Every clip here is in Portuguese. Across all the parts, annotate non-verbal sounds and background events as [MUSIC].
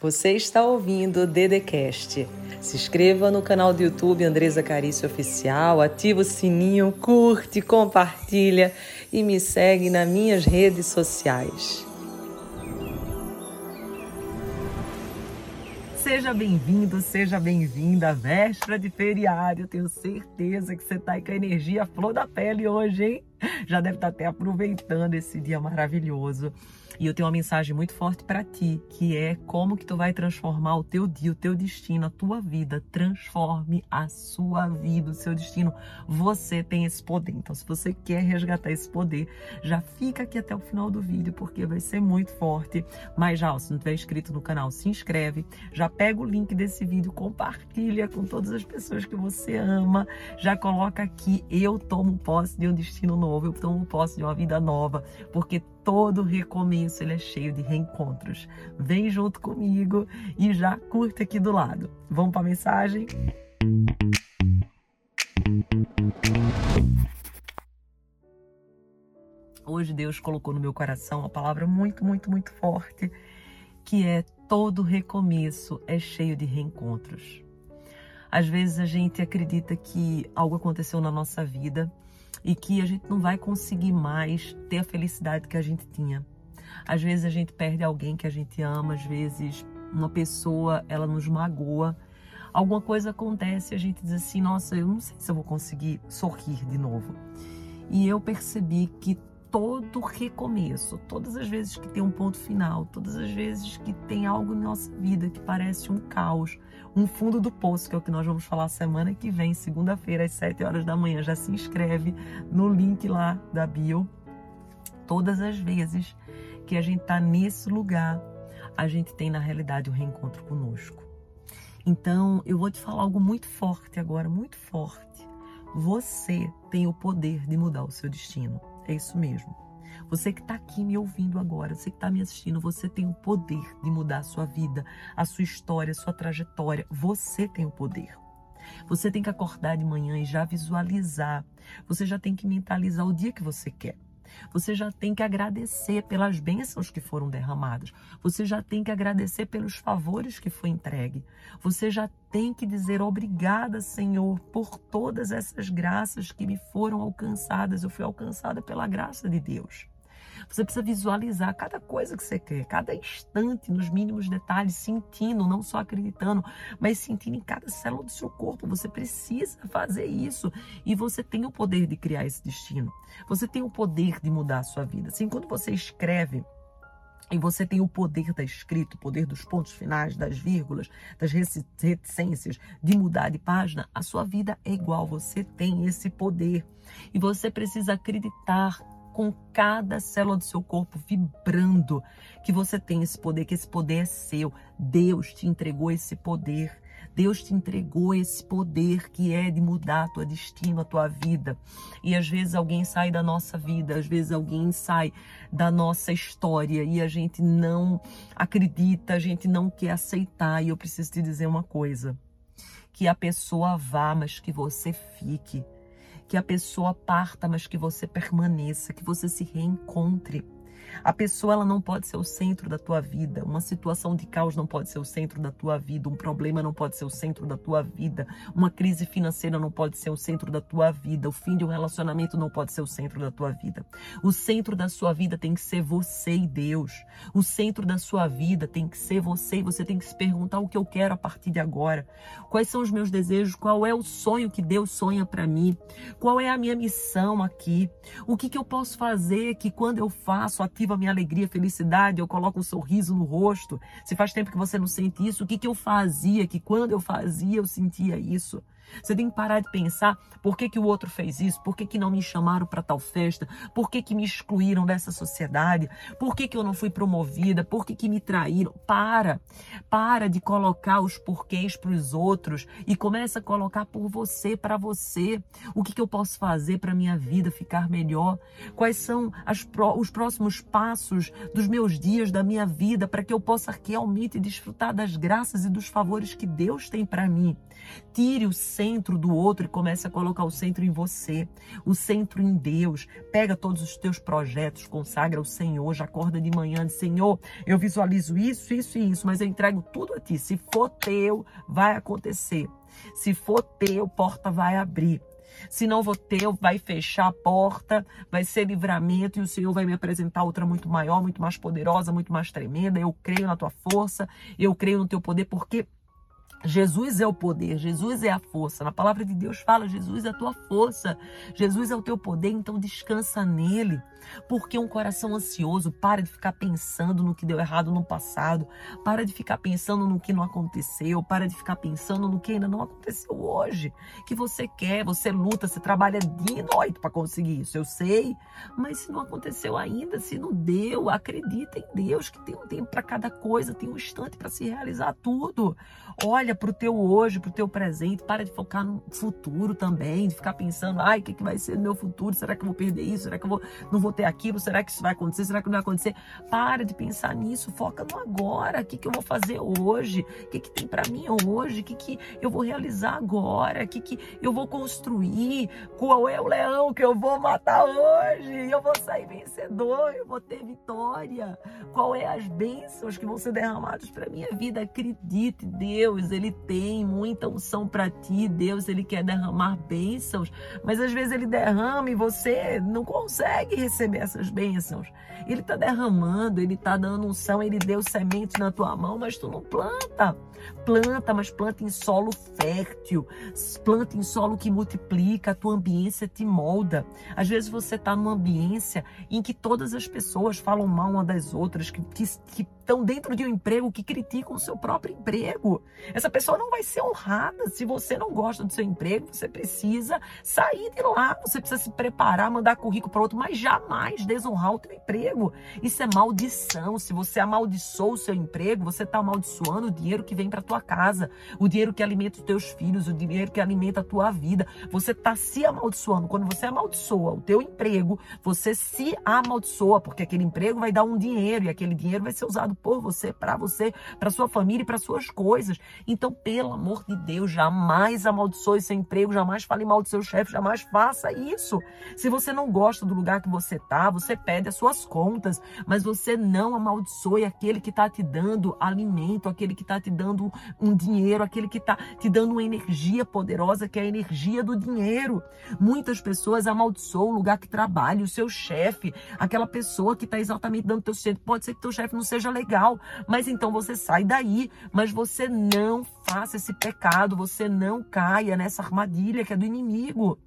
Você está ouvindo o Dedecast. Se inscreva no canal do YouTube Andresa Carício Oficial, ativa o sininho, curte, compartilha e me segue nas minhas redes sociais. Seja bem-vindo, seja bem-vinda véspera de feriado. Tenho certeza que você está aí com a energia flor da pele hoje, hein? [LAUGHS] Já deve estar tá até aproveitando esse dia maravilhoso. E eu tenho uma mensagem muito forte para ti, que é como que tu vai transformar o teu dia, o teu destino, a tua vida. Transforme a sua vida, o seu destino. Você tem esse poder. Então, se você quer resgatar esse poder, já fica aqui até o final do vídeo, porque vai ser muito forte. Mas já, se não tiver inscrito no canal, se inscreve. Já pega o link desse vídeo, compartilha com todas as pessoas que você ama. Já coloca aqui, eu tomo posse de um destino novo, eu tomo posse de uma vida nova, porque todo recomeço ele é cheio de reencontros. Vem junto comigo e já curte aqui do lado. Vamos para a mensagem? Hoje Deus colocou no meu coração uma palavra muito, muito, muito forte, que é todo recomeço é cheio de reencontros. Às vezes a gente acredita que algo aconteceu na nossa vida e que a gente não vai conseguir mais ter a felicidade que a gente tinha. Às vezes a gente perde alguém que a gente ama, às vezes uma pessoa ela nos magoa. Alguma coisa acontece e a gente diz assim: nossa, eu não sei se eu vou conseguir sorrir de novo. E eu percebi que todo recomeço, todas as vezes que tem um ponto final, todas as vezes que tem algo em nossa vida que parece um caos, um fundo do poço, que é o que nós vamos falar semana que vem, segunda-feira, às 7 horas da manhã. Já se inscreve no link lá da bio. Todas as vezes que a gente está nesse lugar, a gente tem na realidade o um reencontro conosco. Então, eu vou te falar algo muito forte agora, muito forte. Você tem o poder de mudar o seu destino. É isso mesmo. Você que está aqui me ouvindo agora, você que está me assistindo, você tem o poder de mudar a sua vida, a sua história, a sua trajetória. Você tem o poder. Você tem que acordar de manhã e já visualizar. Você já tem que mentalizar o dia que você quer. Você já tem que agradecer pelas bênçãos que foram derramadas. Você já tem que agradecer pelos favores que foi entregue. Você já tem que dizer obrigada, Senhor, por todas essas graças que me foram alcançadas. Eu fui alcançada pela graça de Deus. Você precisa visualizar cada coisa que você quer, cada instante, nos mínimos detalhes, sentindo, não só acreditando, mas sentindo em cada célula do seu corpo. Você precisa fazer isso e você tem o poder de criar esse destino. Você tem o poder de mudar a sua vida. Assim, quando você escreve, e você tem o poder da escrita, o poder dos pontos finais, das vírgulas, das reticências, de mudar de página. A sua vida é igual, você tem esse poder. E você precisa acreditar com cada célula do seu corpo vibrando que você tem esse poder, que esse poder é seu. Deus te entregou esse poder. Deus te entregou esse poder que é de mudar a tua destino, a tua vida. E às vezes alguém sai da nossa vida, às vezes alguém sai da nossa história e a gente não acredita, a gente não quer aceitar. E eu preciso te dizer uma coisa: que a pessoa vá, mas que você fique que a pessoa parta, mas que você permaneça, que você se reencontre. A pessoa ela não pode ser o centro da tua vida. Uma situação de caos não pode ser o centro da tua vida. Um problema não pode ser o centro da tua vida. Uma crise financeira não pode ser o centro da tua vida. O fim de um relacionamento não pode ser o centro da tua vida. O centro da sua vida tem que ser você e Deus. O centro da sua vida tem que ser você e você tem que se perguntar o que eu quero a partir de agora. Quais são os meus desejos? Qual é o sonho que Deus sonha para mim? Qual é a minha missão aqui? O que, que eu posso fazer que quando eu faço ativo a minha alegria, felicidade, eu coloco um sorriso no rosto. Se faz tempo que você não sente isso, o que, que eu fazia, que quando eu fazia eu sentia isso? Você tem que parar de pensar por que, que o outro fez isso, por que, que não me chamaram para tal festa, por que, que me excluíram dessa sociedade, por que, que eu não fui promovida, por que, que me traíram. Para, para de colocar os porquês para os outros e começa a colocar por você, para você. O que, que eu posso fazer para minha vida ficar melhor? Quais são as, os próximos passos dos meus dias, da minha vida, para que eu possa realmente desfrutar das graças e dos favores que Deus tem para mim? Tire o centro do outro e comece a colocar o centro em você, o centro em Deus. Pega todos os teus projetos, consagra ao Senhor, já acorda de manhã, diz, Senhor, eu visualizo isso, isso e isso, mas eu entrego tudo a ti. Se for teu, vai acontecer. Se for teu, porta vai abrir. Se não vou ter, vai fechar a porta, vai ser livramento e o Senhor vai me apresentar outra muito maior, muito mais poderosa, muito mais tremenda. Eu creio na tua força, eu creio no teu poder, porque Jesus é o poder, Jesus é a força. Na palavra de Deus fala: Jesus é a tua força, Jesus é o teu poder, então descansa nele. Porque um coração ansioso para de ficar pensando no que deu errado no passado, para de ficar pensando no que não aconteceu, para de ficar pensando no que ainda não aconteceu hoje. Que você quer, você luta, você trabalha dia e noite para conseguir isso, eu sei. Mas se não aconteceu ainda, se não deu, acredita em Deus que tem um tempo para cada coisa, tem um instante para se realizar tudo. Olha para o teu hoje, para o teu presente, para de focar no futuro também, de ficar pensando, ai, o que, que vai ser no meu futuro? Será que eu vou perder isso? Será que eu vou, não vou ter aquilo? Será que isso vai acontecer? Será que não vai acontecer? Para de pensar nisso, foca no agora. O que, que eu vou fazer hoje? O que, que tem para mim hoje? O que, que eu vou realizar agora? O que, que eu vou construir? Qual é o leão que eu vou matar hoje? Eu vou sair vencedor, eu vou ter vitória. Qual é as bênçãos que vão ser derramadas para minha vida? Acredite, Deus, Ele tem muita unção para ti. Deus, Ele quer derramar bênçãos, mas às vezes Ele derrama e você não consegue receber essas bênçãos. Ele está derramando, ele está dando unção, ele deu semente na tua mão, mas tu não planta. Planta, mas planta em solo fértil, planta em solo que multiplica, a tua ambiência te molda. Às vezes você está numa ambiência em que todas as pessoas falam mal uma das outras, que, que estão dentro de um emprego que criticam o seu próprio emprego. Essa pessoa não vai ser honrada. Se você não gosta do seu emprego, você precisa sair de lá, você precisa se preparar, mandar currículo para outro, mas jamais desonrar o teu emprego. Isso é maldição. Se você amaldiçoou o seu emprego, você está amaldiçoando o dinheiro que vem para tua casa, o dinheiro que alimenta os teus filhos, o dinheiro que alimenta a tua vida. Você está se amaldiçoando. Quando você amaldiçoa o teu emprego, você se amaldiçoa, porque aquele emprego vai dar um dinheiro e aquele dinheiro vai ser usado por você, para você, para sua família e para suas coisas. Então, pelo amor de Deus, jamais amaldiçoe seu emprego, jamais fale mal do seu chefe, jamais faça isso. Se você não gosta do lugar que você tá, você pede as suas contas, mas você não amaldiçoe aquele que está te dando alimento, aquele que está te dando um dinheiro, aquele que está te dando uma energia poderosa, que é a energia do dinheiro. Muitas pessoas amaldiçoam o lugar que trabalha, o seu chefe, aquela pessoa que está exatamente dando teu centro. Pode ser que teu chefe não seja legal legal. Mas então você sai daí, mas você não faça esse pecado, você não caia nessa armadilha que é do inimigo.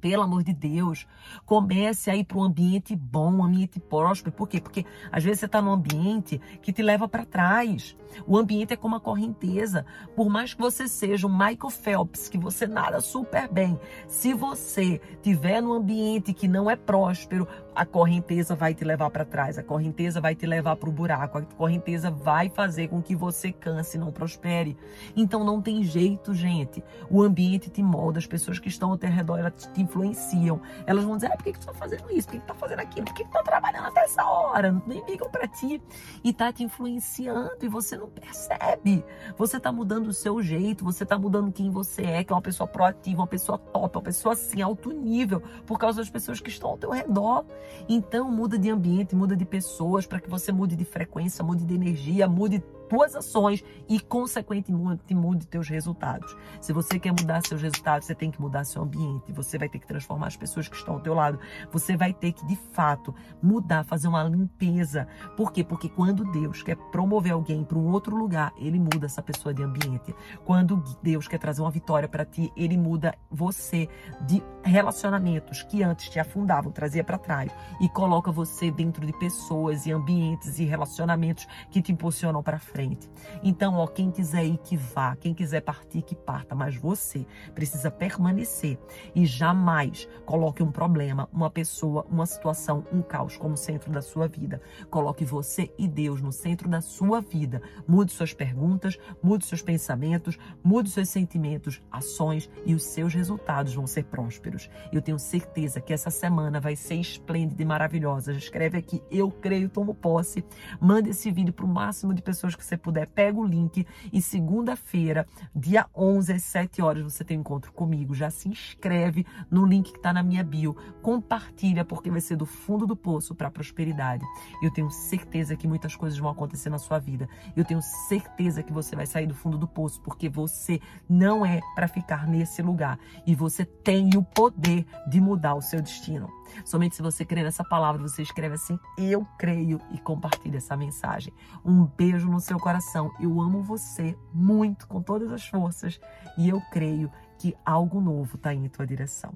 Pelo amor de Deus, comece a ir para um ambiente bom, um ambiente próspero. Por quê? Porque às vezes você está num ambiente que te leva para trás. O ambiente é como a correnteza. Por mais que você seja um Michael Phelps, que você nada super bem, se você tiver num ambiente que não é próspero, a correnteza vai te levar para trás, a correnteza vai te levar para o buraco, a correnteza vai fazer com que você canse e não prospere. Então não tem jeito, gente. O ambiente te molda, as pessoas que estão ao teu redor elas te influenciam. Elas vão dizer: ah, por que, que tu tá fazendo isso? Por que, que tu tá fazendo aquilo? Por que, que tu tá trabalhando até essa hora? Nem ligam para ti. E tá te influenciando e você não percebe. Você tá mudando o seu jeito, você tá mudando quem você é, que é uma pessoa proativa, uma pessoa top, uma pessoa assim, alto nível, por causa das pessoas que estão ao teu redor. Então, muda de ambiente, muda de pessoas para que você mude de frequência, mude de energia, mude tuas ações e, consequentemente, mude teus resultados. Se você quer mudar seus resultados, você tem que mudar seu ambiente. Você vai ter que transformar as pessoas que estão ao teu lado. Você vai ter que, de fato, mudar, fazer uma limpeza. Por quê? Porque quando Deus quer promover alguém para um outro lugar, ele muda essa pessoa de ambiente. Quando Deus quer trazer uma vitória para ti, ele muda você de relacionamentos que antes te afundavam, trazia para trás e coloca você dentro de pessoas e ambientes e relacionamentos que te impulsionam para frente. Então, ó, quem quiser ir, que vá. Quem quiser partir, que parta. Mas você precisa permanecer e jamais coloque um problema, uma pessoa, uma situação, um caos como centro da sua vida. Coloque você e Deus no centro da sua vida. Mude suas perguntas, mude seus pensamentos, mude seus sentimentos, ações e os seus resultados vão ser prósperos. Eu tenho certeza que essa semana vai ser esplêndida e maravilhosa. Escreve aqui, eu creio, tomo posse. Manda esse vídeo para o máximo de pessoas que você puder. Pega o link e segunda-feira, dia 11 às 7 horas, você tem um encontro comigo. Já se inscreve no link que está na minha bio. Compartilha, porque vai ser do fundo do poço para a prosperidade. Eu tenho certeza que muitas coisas vão acontecer na sua vida. Eu tenho certeza que você vai sair do fundo do poço, porque você não é para ficar nesse lugar. E você tem o poder de mudar o seu destino. Somente se você crer nessa palavra, você escreve assim: Eu creio e compartilha essa mensagem. Um beijo no seu coração. Eu amo você muito, com todas as forças, e eu creio que algo novo está em tua direção.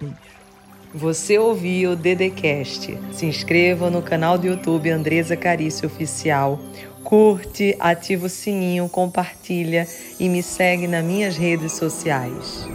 Beijo. Você ouviu o Dedecast. Se inscreva no canal do YouTube Andresa Carício Oficial. Curte, ativa o sininho, compartilha e me segue nas minhas redes sociais.